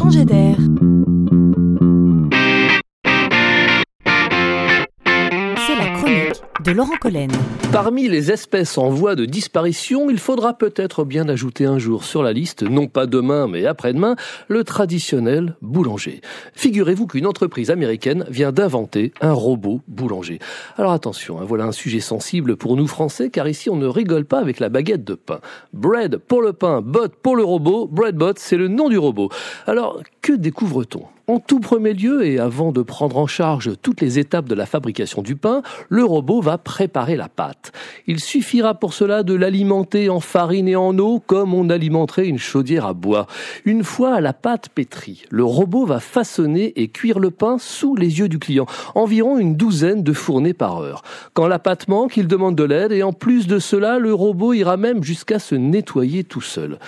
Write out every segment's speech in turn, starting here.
changer d'air. De Laurent Collen. Parmi les espèces en voie de disparition, il faudra peut-être bien ajouter un jour sur la liste, non pas demain mais après-demain, le traditionnel boulanger. Figurez-vous qu'une entreprise américaine vient d'inventer un robot boulanger. Alors attention, hein, voilà un sujet sensible pour nous Français, car ici on ne rigole pas avec la baguette de pain. Bread pour le pain, bot pour le robot, Breadbot c'est le nom du robot. Alors que découvre-t-on? En tout premier lieu, et avant de prendre en charge toutes les étapes de la fabrication du pain, le robot va préparer la pâte. Il suffira pour cela de l'alimenter en farine et en eau comme on alimenterait une chaudière à bois. Une fois la pâte pétrie, le robot va façonner et cuire le pain sous les yeux du client, environ une douzaine de fournées par heure. Quand la pâte manque, il demande de l'aide et en plus de cela, le robot ira même jusqu'à se nettoyer tout seul.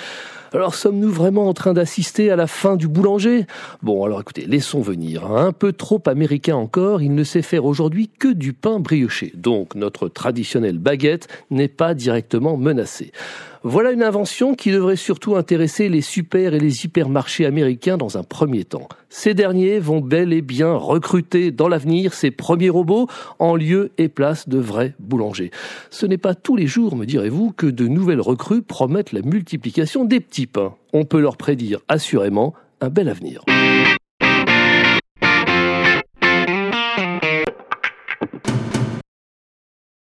Alors sommes-nous vraiment en train d'assister à la fin du boulanger? Bon, alors écoutez, laissons venir. Hein. Un peu trop américain encore, il ne sait faire aujourd'hui que du pain brioché. Donc notre traditionnelle baguette n'est pas directement menacée. Voilà une invention qui devrait surtout intéresser les super et les hypermarchés américains dans un premier temps. Ces derniers vont bel et bien recruter dans l'avenir ces premiers robots en lieu et place de vrais boulangers. Ce n'est pas tous les jours, me direz-vous, que de nouvelles recrues promettent la multiplication des petits pains. On peut leur prédire assurément un bel avenir.